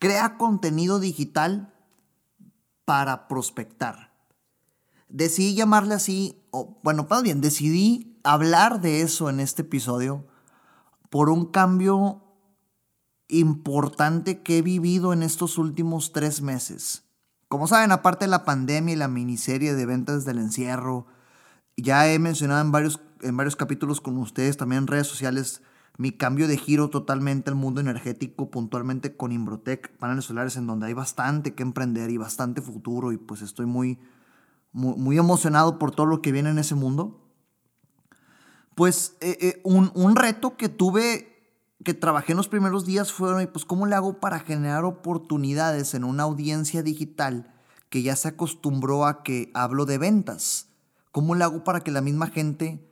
Crea contenido digital para prospectar decidí llamarle así, o bueno, más bien, decidí hablar de eso en este episodio por un cambio importante que he vivido en estos últimos tres meses. Como saben, aparte de la pandemia y la miniserie de ventas del encierro, ya he mencionado en varios, en varios capítulos con ustedes, también en redes sociales, mi cambio de giro totalmente al mundo energético, puntualmente con Imbrotec, paneles solares, en donde hay bastante que emprender y bastante futuro, y pues estoy muy, muy, emocionado por todo lo que viene en ese mundo, pues eh, eh, un, reto que tuve, que trabajé en los primeros días fue, pues, ¿cómo le hago para generar oportunidades en una audiencia digital que ya se acostumbró a que hablo de ventas? ¿Cómo le hago para que la misma gente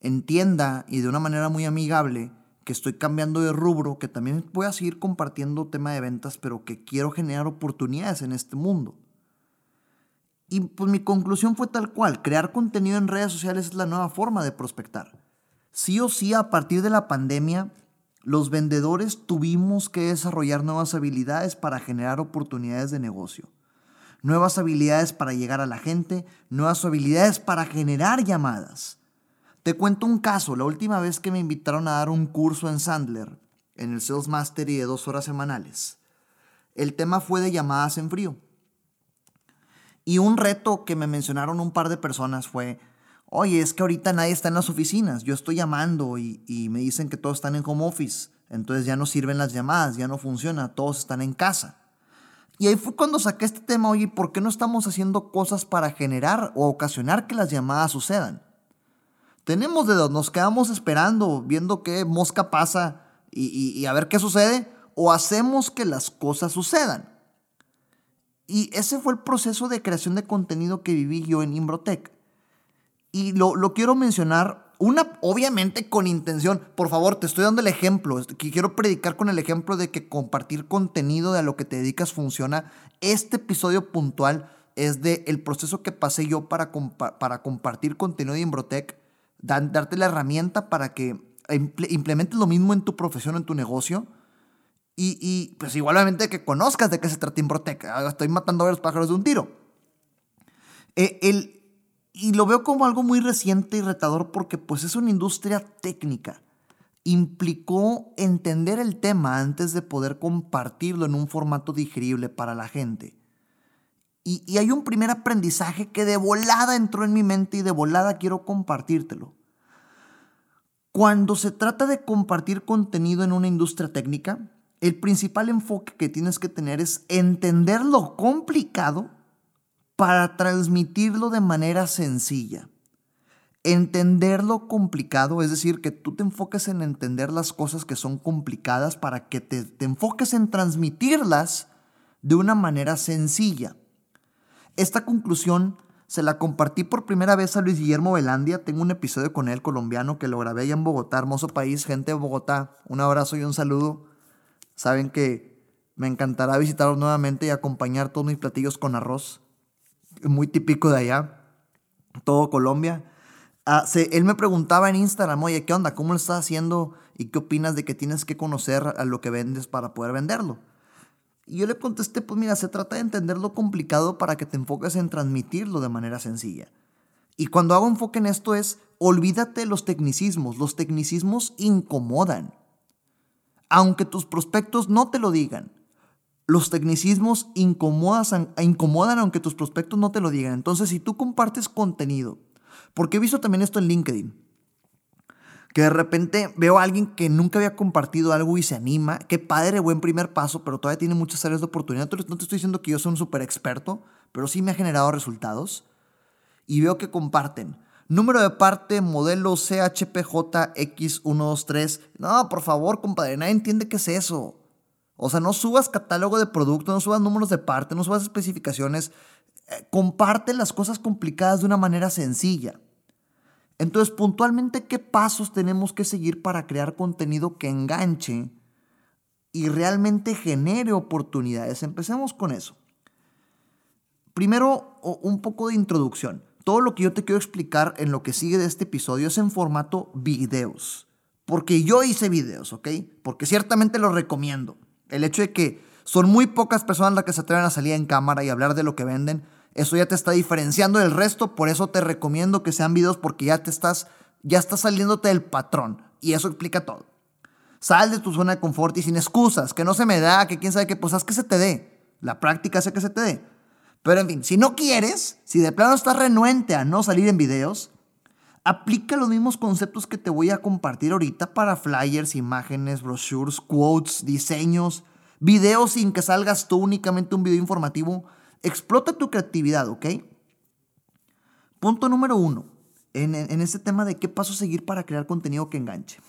entienda y de una manera muy amigable estoy cambiando de rubro, que también voy a seguir compartiendo tema de ventas, pero que quiero generar oportunidades en este mundo? Y pues mi conclusión fue tal cual, crear contenido en redes sociales es la nueva forma de prospectar. Sí o sí, a partir de la pandemia, los vendedores tuvimos que desarrollar nuevas habilidades para generar oportunidades de negocio. Nuevas habilidades para llegar a la gente, nuevas habilidades para generar llamadas. Te cuento un caso, la última vez que me invitaron a dar un curso en Sandler, en el Sales Mastery de dos horas semanales, el tema fue de llamadas en frío. Y un reto que me mencionaron un par de personas fue, oye, es que ahorita nadie está en las oficinas, yo estoy llamando y, me dicen que todos están en home office, entonces ya no sirven las llamadas, ya no funciona, todos están en casa. Y ahí fue cuando saqué este tema, oye, ¿por qué no estamos haciendo cosas para generar o ocasionar que las llamadas sucedan? Tenemos dedos, nos quedamos esperando, viendo qué mosca pasa y a ver qué sucede, o hacemos que las cosas sucedan. Y ese fue el proceso de creación de contenido que viví yo en Imbrotech. Y lo, quiero mencionar, una, obviamente con intención. Por favor, te estoy dando el ejemplo. Quiero predicar con el ejemplo de que compartir contenido de a lo que te dedicas funciona. Este episodio puntual es de el proceso que pasé yo para, para compartir contenido de Darte la herramienta para que implementes lo mismo en tu profesión, en tu negocio y, pues igualmente que conozcas de qué se trata Imbrotec. Ah, estoy matando a los pájaros de un tiro. Eh, y lo veo como algo muy reciente y retador porque pues es una industria técnica. Implicó entender el tema antes de poder compartirlo en un formato digerible para la gente. Y, hay un primer aprendizaje que de volada entró en mi mente y de volada quiero compartírtelo. Cuando se trata de compartir contenido en una industria técnica, el principal enfoque que tienes que tener es entender lo complicado para transmitirlo de manera sencilla. Entender lo complicado, es decir, que tú te enfoques en entender las cosas que son complicadas para que te, te enfoques en transmitirlas de una manera sencilla. Esta conclusión se la compartí por primera vez a Luis Guillermo Velandia. Tengo un episodio con él colombiano que lo grabé allá en Bogotá, hermoso país, gente de Bogotá. Un abrazo y un saludo. Saben que me encantará visitarlos nuevamente y acompañar todos mis platillos con arroz. Muy típico de allá. Todo Colombia. Ah, él me preguntaba en Instagram, oye, ¿qué onda? ¿Cómo lo estás haciendo? ¿Y qué opinas de que tienes que conocer a lo que vendes para poder venderlo? Y yo le contesté, pues mira, se trata de entender lo complicado para que te enfoques en transmitirlo de manera sencilla. Y cuando hago enfoque en esto es, olvídate los tecnicismos. Los tecnicismos incomodan aunque tus prospectos no te lo digan. Los tecnicismos incomodan, incomodan aunque tus prospectos no te lo digan. Entonces, si tú compartes contenido, porque he visto también esto en LinkedIn, que de repente veo a alguien que nunca había compartido algo y se anima, qué padre, buen primer paso, pero todavía tiene muchas áreas de oportunidad. No te estoy diciendo que yo soy un súper experto, pero sí me ha generado resultados. Y veo que comparten Número de parte, modelo CHPJX123. No, por favor, compadre, nadie entiende qué es eso. O sea, no subas catálogo de producto, no subas números de parte, no subas especificaciones. Eh, comparte las cosas complicadas de una manera sencilla. Entonces, puntualmente, ¿qué pasos tenemos que seguir para crear contenido que enganche y realmente genere oportunidades? Empecemos con eso. Primero, un poco de introducción. Todo lo que yo te quiero explicar en lo que sigue de este episodio es en formato videos. Porque yo hice videos, ¿ok? Porque ciertamente lo recomiendo. El hecho de que son muy pocas personas las que se atreven a salir en cámara y hablar de lo que venden, eso ya te está diferenciando del resto, por eso te recomiendo que sean videos porque ya te estás ya estás saliéndote del patrón y eso explica todo. Sal de tu zona de confort y sin excusas, que no se me da, que quién sabe qué, pues haz que se te dé. La práctica hace que se te dé. Pero en fin, si no quieres, si de plano estás renuente a no salir en videos, aplica los mismos conceptos que te voy a compartir ahorita para flyers, imágenes, brochures, quotes, diseños, videos sin que salgas tú únicamente un video informativo. Explota tu creatividad, ¿ok? Punto número uno, en, en este tema de qué paso seguir para crear contenido que enganche.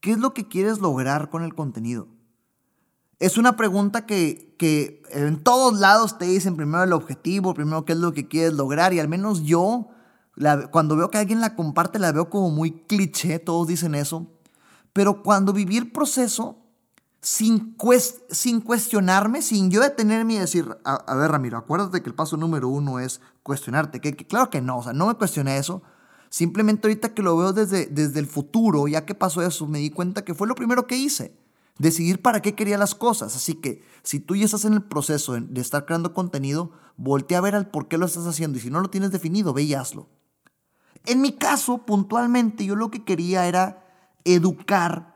¿Qué es lo que quieres lograr con el contenido? Es una pregunta que, que en todos lados te dicen primero el objetivo, primero qué es lo que quieres lograr y al menos yo cuando veo que alguien la comparte, la veo como muy cliché, todos dicen eso. Pero cuando viví el proceso, sin, cuestionarme, sin yo detenerme y decir, a, ver Ramiro, acuérdate que el paso número uno es cuestionarte. Que, claro que no, o sea, no me cuestioné eso. Simplemente ahorita que lo veo desde, desde el futuro, ya que pasó eso, me di cuenta que fue lo primero que hice. Decidir para qué quería las cosas. Así que si tú ya estás en el proceso de estar creando contenido, voltea a ver al por qué lo estás haciendo. Y si no lo tienes definido, ve y hazlo. En mi caso, puntualmente, yo lo que quería era educar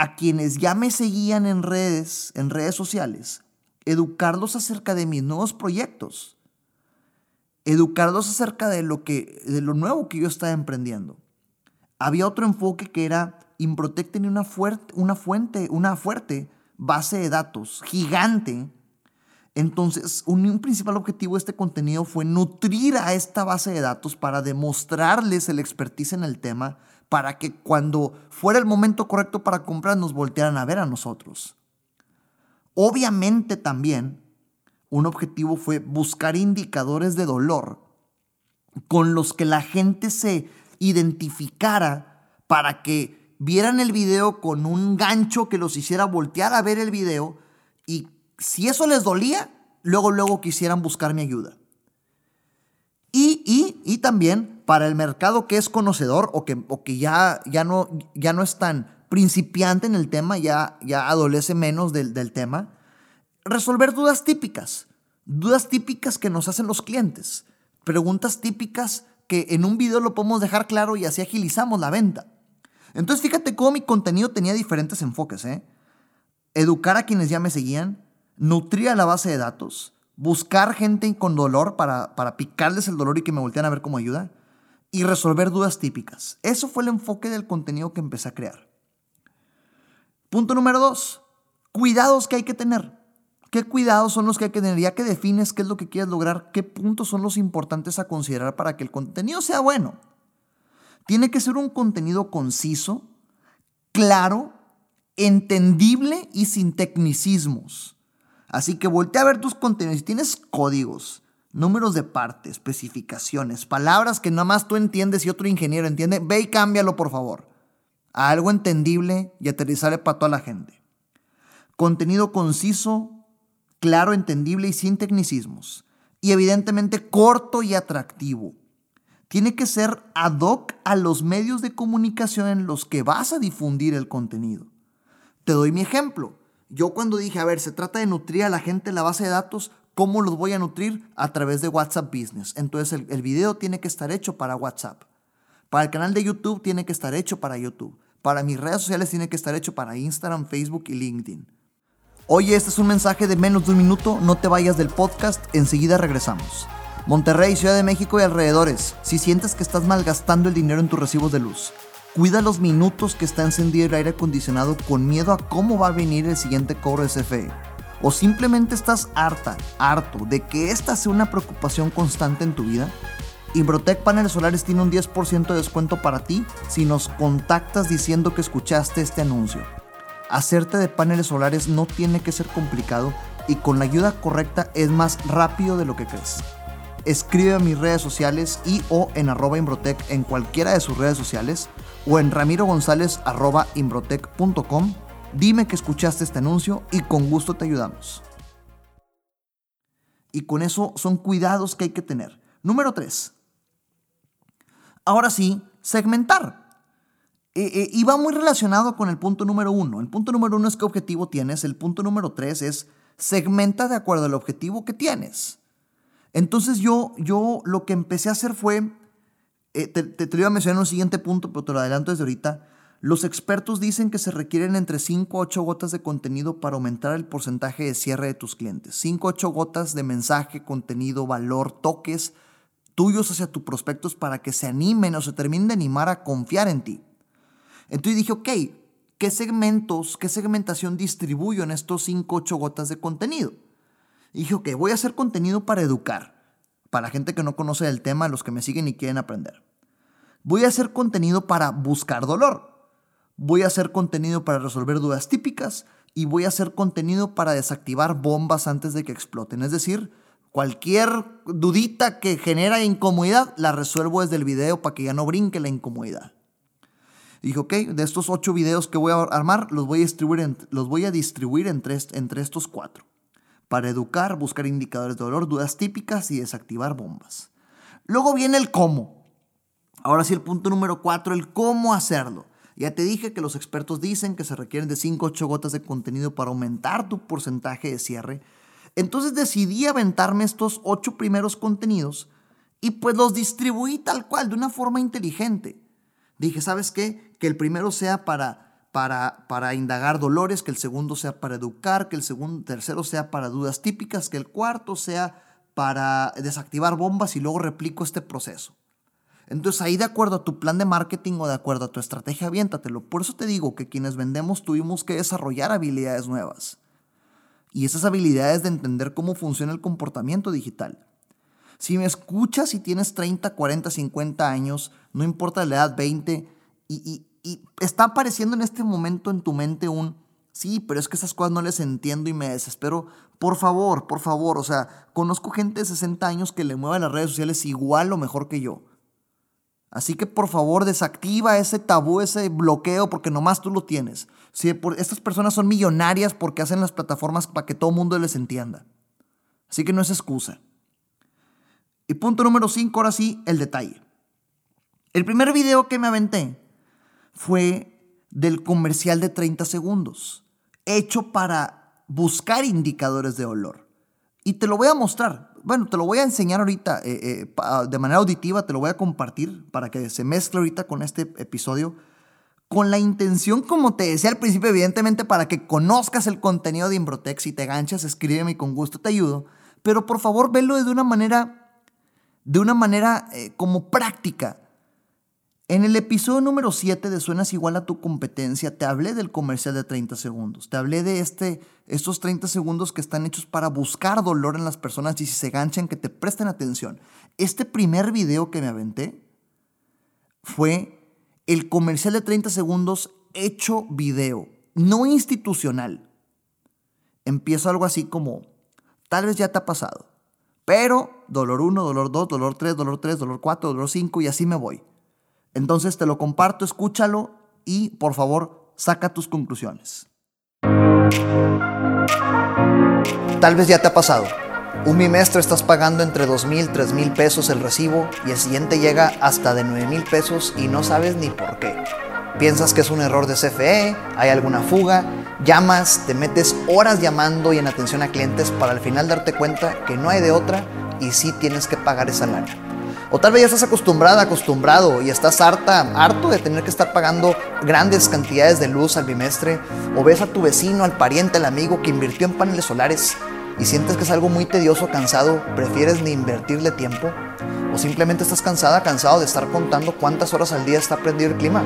a quienes ya me seguían en redes, en redes sociales, educarlos acerca de mis nuevos proyectos, educarlos acerca de lo que, de lo nuevo que yo estaba emprendiendo. Había otro enfoque que era Improtec tenía una, fuerte, una fuente, una fuerte base de datos gigante entonces, un, principal objetivo de este contenido fue nutrir a esta base de datos para demostrarles el expertise en el tema, para que cuando fuera el momento correcto para comprar nos voltearan a ver a nosotros. Obviamente también un objetivo fue buscar indicadores de dolor con los que la gente se identificara para que vieran el video con un gancho que los hiciera voltear a ver el video y si eso les dolía, luego, luego quisieran buscar mi ayuda. Y, y, y también para el mercado que es conocedor o que, ya, no, ya es tan principiante en el tema, ya, adolece menos del, tema, resolver dudas típicas, dudas típicas que nos hacen los clientes, preguntas típicas que en un video lo podemos dejar claro y así agilizamos la venta. Entonces fíjate cómo mi contenido tenía diferentes enfoques. ¿eh? Educar a quienes ya me seguían, nutrir a la base de datos, buscar gente con dolor para, para picarles el dolor y que me voltean a ver como ayuda, y resolver dudas típicas. Eso fue el enfoque del contenido que empecé a crear. Punto número dos, cuidados que hay que tener. ¿Qué cuidados son los que hay que tener? Ya que defines qué es lo que quieres lograr, qué puntos son los importantes a considerar para que el contenido sea bueno. Tiene que ser un contenido conciso, claro, entendible y sin tecnicismos. Así que voltea a ver tus contenidos. Si tienes códigos, números de parte, especificaciones, palabras que nada más tú entiendes y otro ingeniero entiende, ve y cámbialo por favor. A algo entendible y aterrizable para toda la gente. Contenido conciso, claro, entendible y sin tecnicismos. Y evidentemente corto y atractivo. Tiene que ser ad hoc a los medios de comunicación en los que vas a difundir el contenido. Te doy mi ejemplo. Yo cuando dije, a ver, se trata de nutrir a la gente en la base de datos, ¿cómo los voy a nutrir? A través de WhatsApp Business. Entonces el, video tiene que estar hecho para WhatsApp. Para el canal de YouTube tiene que estar hecho para YouTube. Para mis redes sociales tiene que estar hecho para Instagram, Facebook y LinkedIn. Oye, este es un mensaje de menos de un minuto, no te vayas del podcast, enseguida regresamos. Monterrey, Ciudad de México y alrededores, si sientes que estás malgastando el dinero en tus recibos de luz, Cuida los minutos que está encendido el aire acondicionado con miedo a cómo va a venir el siguiente cobro de CFE. O simplemente estás harta, harto de que esta sea una preocupación constante en tu vida. Imbrotec Paneles Solares tiene un 10% de descuento para ti si nos contactas diciendo que escuchaste este anuncio. Hacerte de paneles solares no tiene que ser complicado y con la ayuda correcta es más rápido de lo que crees. Escribe a mis redes sociales y o en arroba Imbrotec en cualquiera de sus redes sociales o en ramirogonzález arroba. Dime que escuchaste este anuncio y con gusto te ayudamos. Y con eso son cuidados que hay que tener. Número 3. Ahora sí, segmentar. Eh, eh, y va muy relacionado con el punto número uno. El punto número uno es qué objetivo tienes. El punto número tres es segmenta de acuerdo al objetivo que tienes. Entonces yo, yo lo que empecé a hacer fue, eh, te, te, lo iba a mencionar en un siguiente punto, pero te lo adelanto desde ahorita. Los expertos dicen que se requieren entre 5 a 8 gotas de contenido para aumentar el porcentaje de cierre de tus clientes. 5 a 8 gotas de mensaje, contenido, valor, toques tuyos hacia tus prospectos para que se animen o se terminen de animar a confiar en ti. Entonces dije, ok, ¿qué segmentos, qué segmentación distribuyo en estos 5, 8 gotas de contenido? Y dije, ok, voy a hacer contenido para educar, para gente que no conoce el tema, los que me siguen y quieren aprender. Voy a hacer contenido para buscar dolor. Voy a hacer contenido para resolver dudas típicas y voy a hacer contenido para desactivar bombas antes de que exploten. Es decir, cualquier dudita que genera incomodidad la resuelvo desde el video para que ya no brinque la incomodidad. Dije, ok, de estos ocho videos que voy a armar, los voy a distribuir, los voy a distribuir entre, entre estos cuatro. Para educar, buscar indicadores de dolor, dudas típicas y desactivar bombas. Luego viene el cómo. Ahora sí, el punto número cuatro, el cómo hacerlo. Ya te dije que los expertos dicen que se requieren de 5 o 8 gotas de contenido para aumentar tu porcentaje de cierre. Entonces decidí aventarme estos ocho primeros contenidos y pues los distribuí tal cual, de una forma inteligente. Dije, ¿sabes qué? Que el primero sea para, para, para indagar dolores, que el segundo sea para educar, que el segundo, tercero sea para dudas típicas, que el cuarto sea para desactivar bombas y luego replico este proceso. Entonces ahí de acuerdo a tu plan de marketing o de acuerdo a tu estrategia, aviéntatelo. Por eso te digo que quienes vendemos tuvimos que desarrollar habilidades nuevas. Y esas habilidades de entender cómo funciona el comportamiento digital. Si me escuchas y tienes 30, 40, 50 años, no importa la edad, 20, y, está apareciendo en este momento en tu mente un, sí, pero es que esas cosas no les entiendo y me desespero. Por favor, por favor, o sea, conozco gente de 60 años que le mueve las redes sociales igual o mejor que yo. Así que por favor desactiva ese tabú, ese bloqueo, porque nomás tú lo tienes. Si estas personas son millonarias porque hacen las plataformas para que todo el mundo les entienda. Así que no es excusa. Y punto número 5, ahora sí, el detalle. El primer video que me aventé fue del comercial de 30 segundos, hecho para buscar indicadores de olor. Y te lo voy a mostrar. Bueno, te lo voy a enseñar ahorita eh, eh, de manera auditiva, te lo voy a compartir para que se mezcle ahorita con este episodio. Con la intención, como te decía al principio, evidentemente para que conozcas el contenido de Imbrotex y te ganchas, escríbeme y con gusto te ayudo. Pero por favor, velo de una manera de una manera eh, como práctica. En el episodio número 7 de Suenas igual a tu competencia, te hablé del comercial de 30 segundos. Te hablé de este, estos 30 segundos que están hechos para buscar dolor en las personas y si se ganchan, que te presten atención. Este primer video que me aventé fue el comercial de 30 segundos hecho video, no institucional. Empieza algo así como, tal vez ya te ha pasado. Pero dolor 1, dolor 2, dolor 3, dolor 3, dolor 4, dolor 5 y así me voy. Entonces te lo comparto, escúchalo y por favor saca tus conclusiones. Tal vez ya te ha pasado. Un bimestre estás pagando entre 2 mil, 3 mil pesos el recibo y el siguiente llega hasta de 9 mil pesos y no sabes ni por qué. Piensas que es un error de CFE, hay alguna fuga, llamas, te metes horas llamando y en atención a clientes para al final darte cuenta que no hay de otra y sí tienes que pagar esa lana. O tal vez ya estás acostumbrada, acostumbrado y estás harta, harto de tener que estar pagando grandes cantidades de luz al bimestre. O ves a tu vecino, al pariente, al amigo que invirtió en paneles solares y sientes que es algo muy tedioso, cansado, prefieres ni invertirle tiempo. O simplemente estás cansada, cansado de estar contando cuántas horas al día está prendido el clima.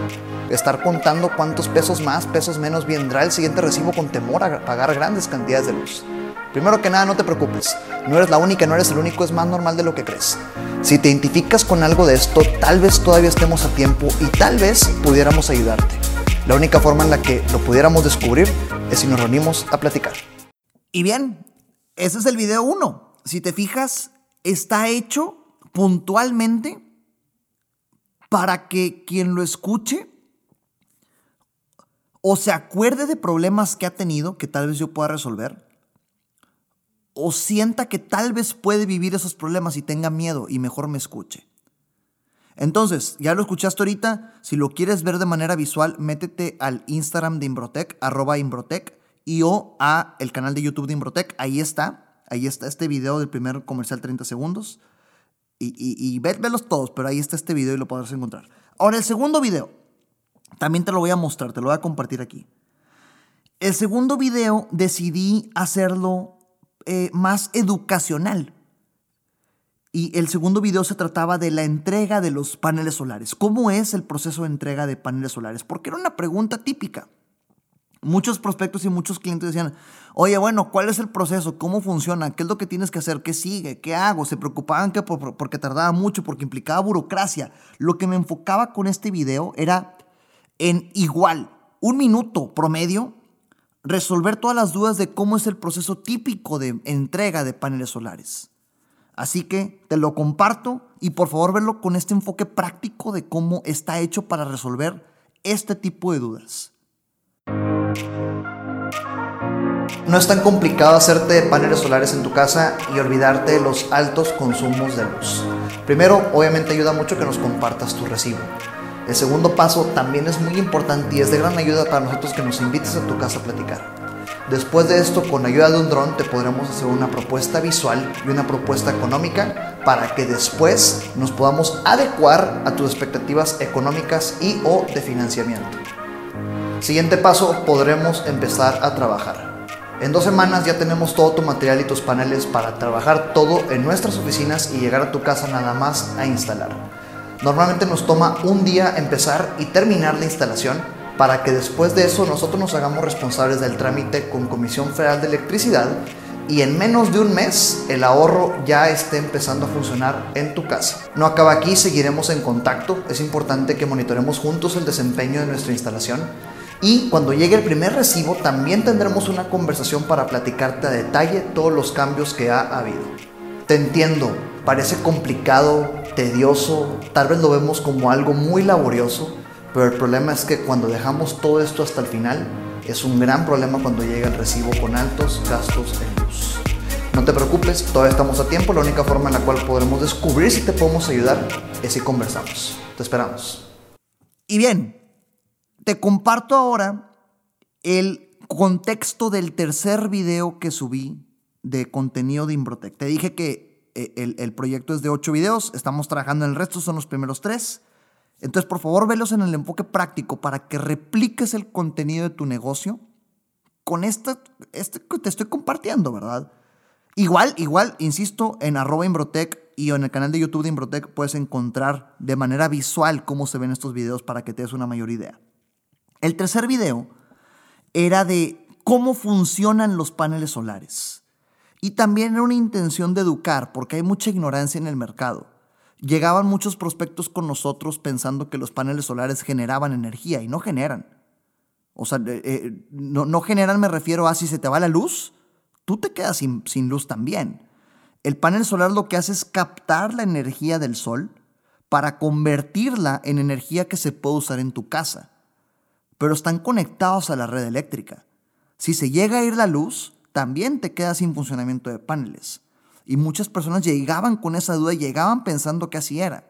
Estar contando cuántos pesos más, pesos menos vendrá el siguiente recibo con temor a pagar grandes cantidades de luz. Primero que nada, no te preocupes. No eres la única, no eres el único, es más normal de lo que crees. Si te identificas con algo de esto, tal vez todavía estemos a tiempo y tal vez pudiéramos ayudarte. La única forma en la que lo pudiéramos descubrir es si nos reunimos a platicar. Y bien, ese es el video 1. Si te fijas, está hecho puntualmente para que quien lo escuche o se acuerde de problemas que ha tenido que tal vez yo pueda resolver, o sienta que tal vez puede vivir esos problemas y tenga miedo y mejor me escuche. Entonces, ya lo escuchaste ahorita, si lo quieres ver de manera visual, métete al Instagram de Imbrotec, arroba Imbrotec, y o a el canal de YouTube de Imbrotec, ahí está, ahí está este video del primer comercial 30 segundos, y, y, velos todos, pero ahí está este video y lo podrás encontrar. Ahora, el segundo video, también te lo voy a mostrar, te lo voy a compartir aquí. El segundo video decidí hacerlo eh, más educacional. Y el segundo video se trataba de la entrega de los paneles solares. ¿Cómo es el proceso de entrega de paneles solares? Porque era una pregunta típica. Muchos prospectos y muchos clientes decían, oye, bueno, ¿cuál es el proceso? ¿Cómo funciona? ¿Qué es lo que tienes que hacer? ¿Qué sigue? ¿Qué hago? Se preocupaban que porque tardaba mucho, porque implicaba burocracia. Lo que me enfocaba con este video era en igual, un minuto promedio, resolver todas las dudas de cómo es el proceso típico de entrega de paneles solares. Así que te lo comparto y por favor verlo con este enfoque práctico de cómo está hecho para resolver este tipo de dudas. No es tan complicado hacerte paneles solares en tu casa y olvidarte de los altos consumos de luz. Primero, obviamente ayuda mucho que nos compartas tu recibo. El segundo paso también es muy importante y es de gran ayuda para nosotros que nos invites a tu casa a platicar. Después de esto, con ayuda de un dron, te podremos hacer una propuesta visual y una propuesta económica para que después nos podamos adecuar a tus expectativas económicas y o de financiamiento. Siguiente paso, podremos empezar a trabajar. En dos semanas ya tenemos todo tu material y tus paneles para trabajar todo en nuestras oficinas y llegar a tu casa nada más a instalar. Normalmente nos toma un día empezar y terminar la instalación para que después de eso nosotros nos hagamos responsables del trámite con Comisión Federal de Electricidad y en menos de un mes el ahorro ya esté empezando a funcionar en tu casa. No acaba aquí, seguiremos en contacto. Es importante que monitoremos juntos el desempeño de nuestra instalación y cuando llegue el primer recibo también tendremos una conversación para platicarte a detalle todos los cambios que ha habido. Te entiendo, parece complicado, tedioso, tal vez lo vemos como algo muy laborioso, pero el problema es que cuando dejamos todo esto hasta el final, es un gran problema cuando llega el recibo con altos gastos en luz. No te preocupes, todavía estamos a tiempo, la única forma en la cual podremos descubrir si te podemos ayudar es si conversamos. Te esperamos. Y bien, te comparto ahora el contexto del tercer video que subí de contenido de Imbrotec. Te dije que eh, el, proyecto es de ocho videos, estamos trabajando en el resto, son los primeros tres. Entonces, por favor, velos en el enfoque práctico para que repliques el contenido de tu negocio con este que te estoy compartiendo, ¿verdad? Igual, igual, insisto, en arroba Imbrotec y en el canal de YouTube de Imbrotec puedes encontrar de manera visual cómo se ven estos videos para que te des una mayor idea. El tercer video era de cómo funcionan los paneles solares. Y también era una intención de educar, porque hay mucha ignorancia en el mercado. Llegaban muchos prospectos con nosotros pensando que los paneles solares generaban energía y no generan. O sea, eh, eh, no, generan me refiero a si se te va la luz, tú te quedas sin, sin luz también. El panel solar lo que hace es captar la energía del sol para convertirla en energía que se puede usar en tu casa. Pero están conectados a la red eléctrica. Si se llega a ir la luz, también te quedas sin funcionamiento de paneles. Y muchas personas llegaban con esa duda, llegaban pensando que así era.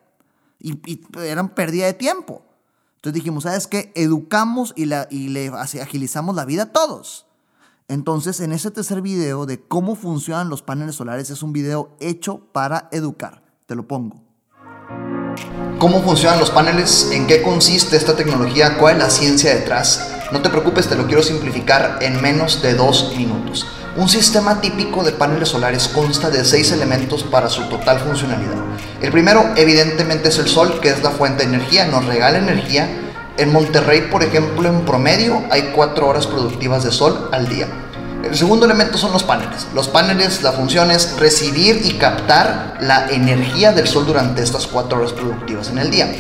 Y, eran pérdida de tiempo. Entonces dijimos, ¿sabes qué? Educamos y, la, y le agilizamos la vida a todos. Entonces, en ese tercer video de cómo funcionan los paneles solares, es un video hecho para educar. Te lo pongo. ¿Cómo funcionan los paneles? ¿En qué consiste esta tecnología? ¿Cuál es la ciencia detrás? No te preocupes, te lo quiero simplificar en menos de dos minutos. Un sistema típico de paneles solares consta de seis elementos para su total funcionalidad. El primero, evidentemente, es el sol, que es la fuente de energía, nos regala energía. En Monterrey, por ejemplo, en promedio hay cuatro horas productivas de sol al día. El segundo elemento son los paneles. Los paneles, la función es recibir y captar la energía del sol durante estas cuatro horas productivas en el día.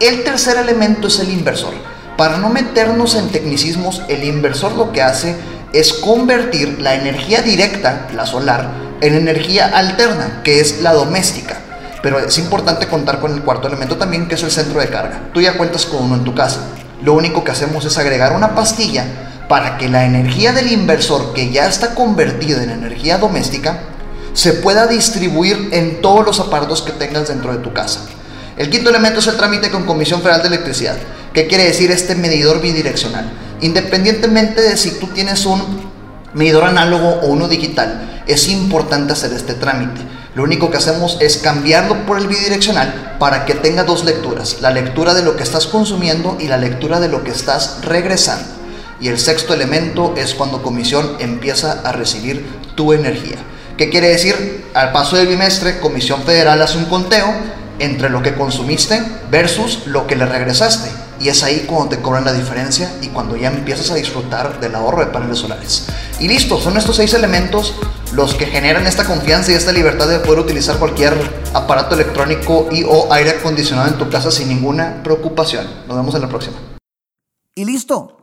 El tercer elemento es el inversor. Para no meternos en tecnicismos, el inversor lo que hace es convertir la energía directa, la solar, en energía alterna, que es la doméstica. Pero es importante contar con el cuarto elemento también, que es el centro de carga. Tú ya cuentas con uno en tu casa. Lo único que hacemos es agregar una pastilla para que la energía del inversor, que ya está convertida en energía doméstica, se pueda distribuir en todos los aparatos que tengas dentro de tu casa. El quinto elemento es el trámite con Comisión Federal de Electricidad. ¿Qué quiere decir este medidor bidireccional? Independientemente de si tú tienes un medidor análogo o uno digital, es importante hacer este trámite. Lo único que hacemos es cambiarlo por el bidireccional para que tenga dos lecturas, la lectura de lo que estás consumiendo y la lectura de lo que estás regresando. Y el sexto elemento es cuando comisión empieza a recibir tu energía. ¿Qué quiere decir? Al paso del bimestre, Comisión Federal hace un conteo entre lo que consumiste versus lo que le regresaste. Y es ahí cuando te cobran la diferencia y cuando ya empiezas a disfrutar del ahorro de paneles solares. Y listo, son estos seis elementos los que generan esta confianza y esta libertad de poder utilizar cualquier aparato electrónico y o aire acondicionado en tu casa sin ninguna preocupación. Nos vemos en la próxima. Y listo.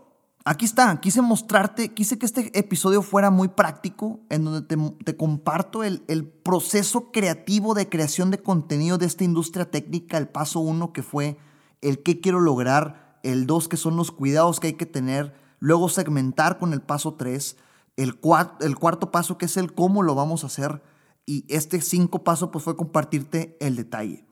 Aquí está, quise mostrarte, quise que este episodio fuera muy práctico, en donde te, comparto el, el, proceso creativo de creación de contenido de esta industria técnica, el paso uno que fue el qué quiero lograr, el dos que son los cuidados que hay que tener, luego segmentar con el paso tres, el, el cuarto paso que es el cómo lo vamos a hacer y este cinco paso pues fue compartirte el detalle.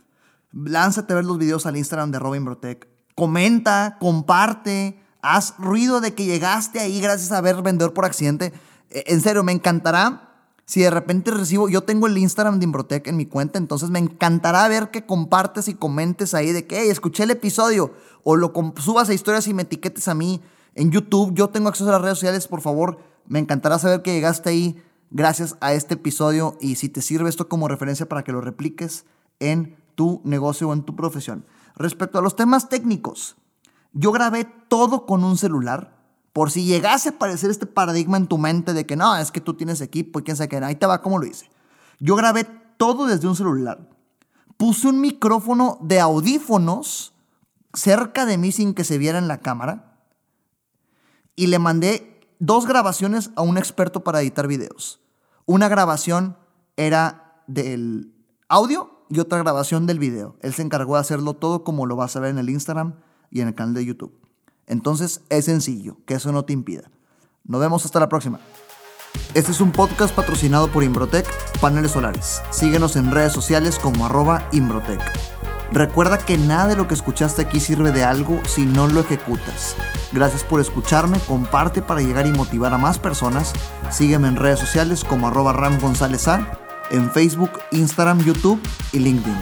Lánzate a ver los videos al Instagram de Robin Brotec, comenta, comparte, haz ruido de que llegaste ahí gracias a ver vendedor por accidente. E, en serio, me encantará si de repente recibo, yo tengo el Instagram de Imbrotec en mi cuenta, entonces me encantará ver que compartes y comentes ahí de que, hey, escuché el episodio, o lo subas a historias y me etiquetes a mí en YouTube. Yo tengo acceso a las redes sociales, por favor, me encantará saber que llegaste ahí gracias a este episodio y si te sirve esto como referencia para que lo repliques en tu negocio o en tu profesión. Respecto a los temas técnicos, yo grabé todo con un celular. Por si llegase a aparecer este paradigma en tu mente de que no, es que tú tienes equipo y quién sabe qué, ahí te va como lo hice. Yo grabé todo desde un celular. Puse un micrófono de audífonos cerca de mí sin que se viera en la cámara. Y le mandé dos grabaciones a un experto para editar videos. Una grabación era del audio y otra grabación del video. Él se encargó de hacerlo todo como lo vas a ver en el Instagram y en el canal de YouTube. Entonces es sencillo, que eso no te impida. Nos vemos hasta la próxima. Este es un podcast patrocinado por Imbrotec Paneles Solares. Síguenos en redes sociales como arroba Imbrotec. Recuerda que nada de lo que escuchaste aquí sirve de algo si no lo ejecutas. Gracias por escucharme, comparte para llegar y motivar a más personas. Sígueme en redes sociales como arroba Ram González A, en Facebook, Instagram, YouTube y LinkedIn.